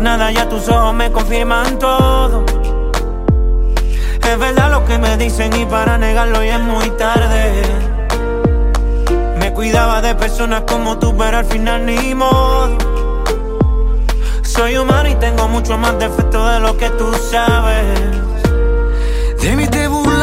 nada, ya tus ojos me confirman todo. Es verdad lo que me dicen y para negarlo ya es muy tarde. Me cuidaba de personas como tú, pero al final ni modo. Soy humano y tengo mucho más defecto de lo que tú sabes. De mí te burlas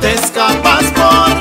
Te escapas por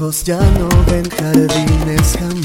ojos ya no ven jardines jamás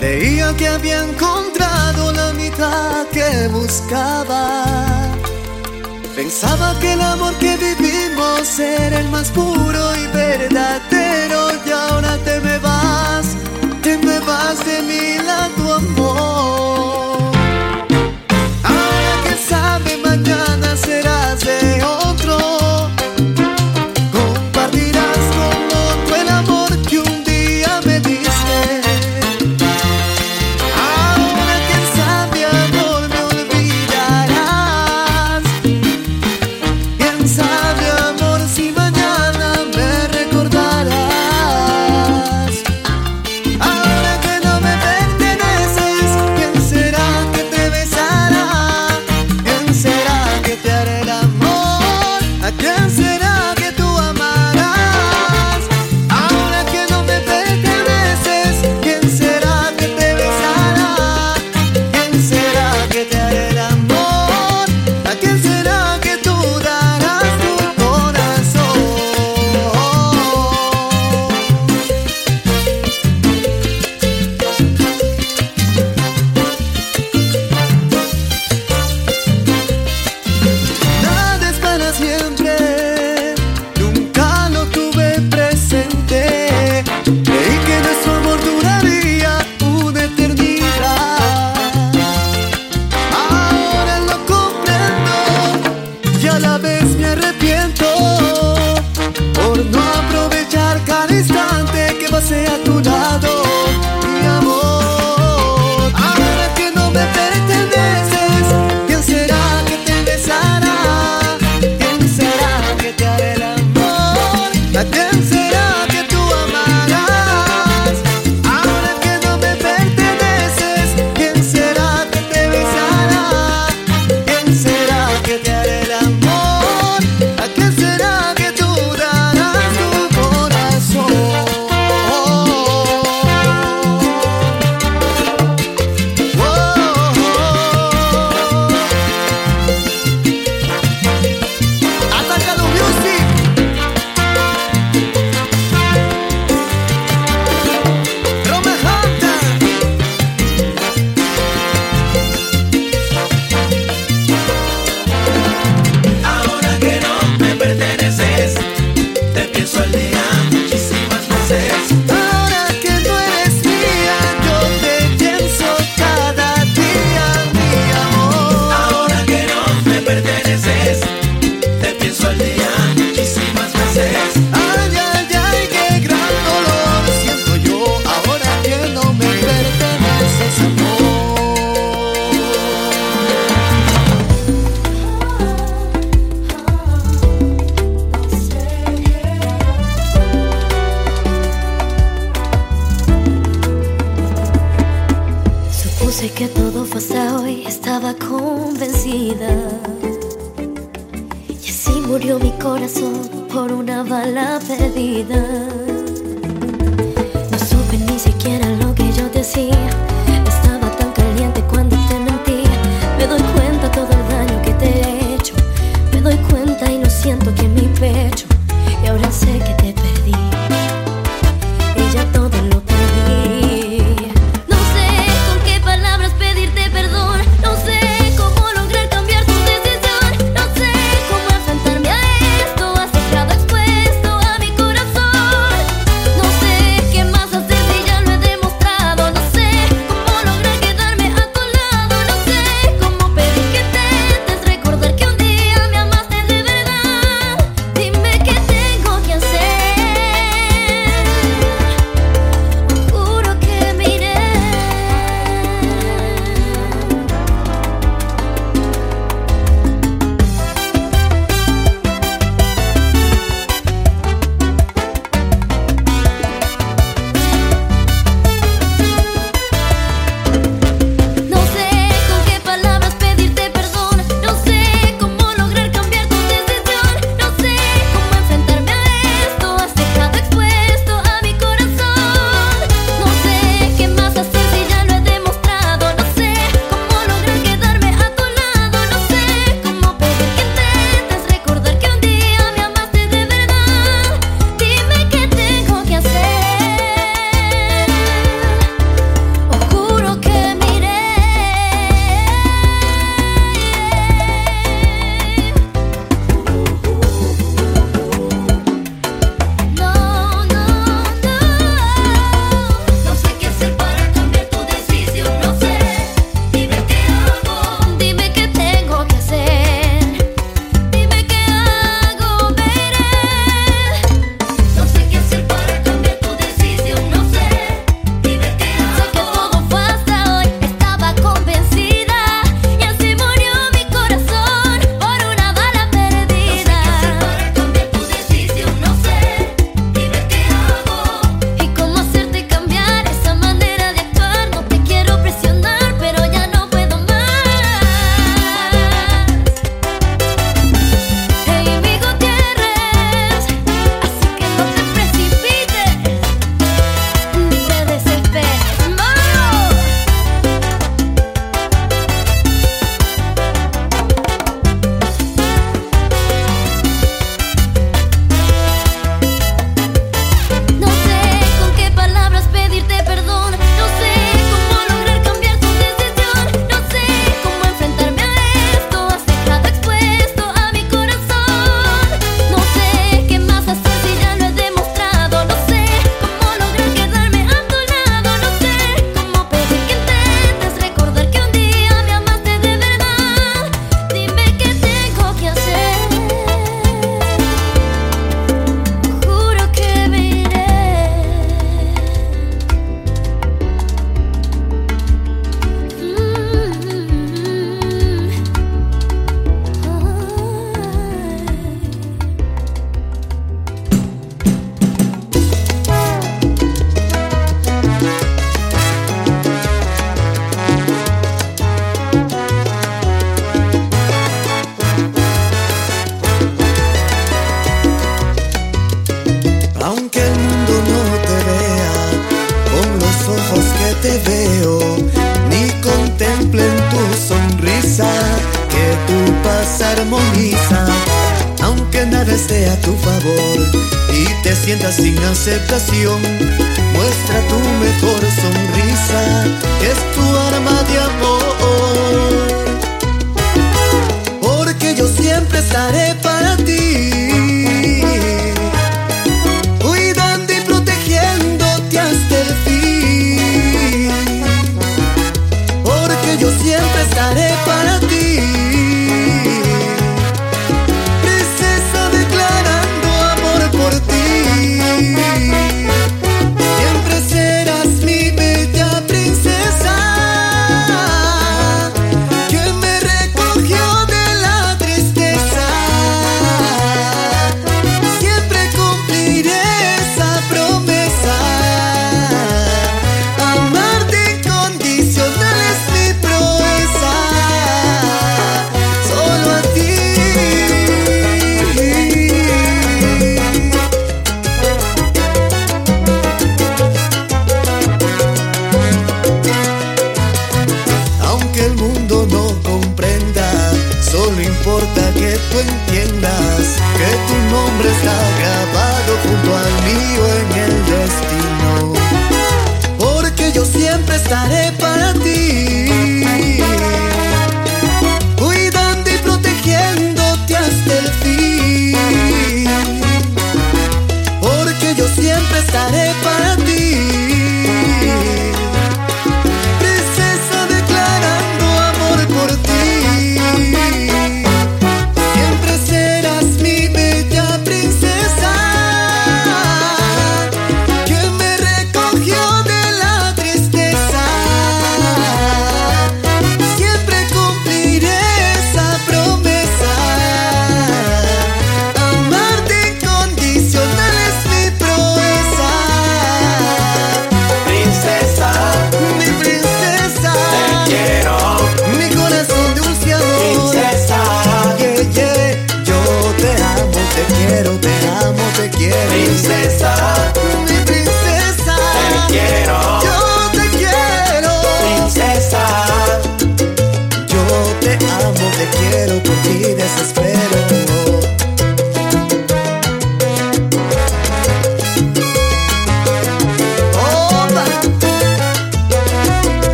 Creía que había encontrado la mitad que buscaba. Pensaba que el amor que vivimos era el más puro y verdadero. Y ahora te me vas, te me vas de mi lado, amor.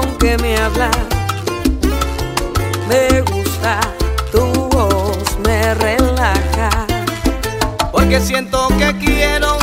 con que me hablas. Me gusta tu voz, me relaja. Porque siento que quiero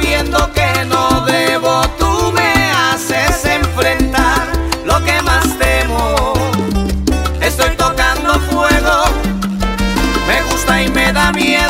sabiendo que no debo, tú me haces enfrentar lo que más temo. Estoy tocando fuego, me gusta y me da miedo.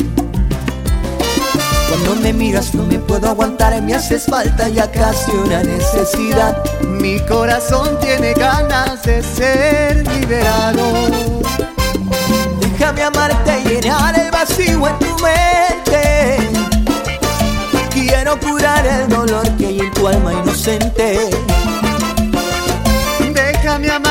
Cuando me miras no me puedo aguantar, me haces falta ya casi una necesidad. Mi corazón tiene ganas de ser liberado. Déjame amarte y llenar el vacío en tu mente. Quiero curar el dolor que hay en tu alma inocente. Déjame amarte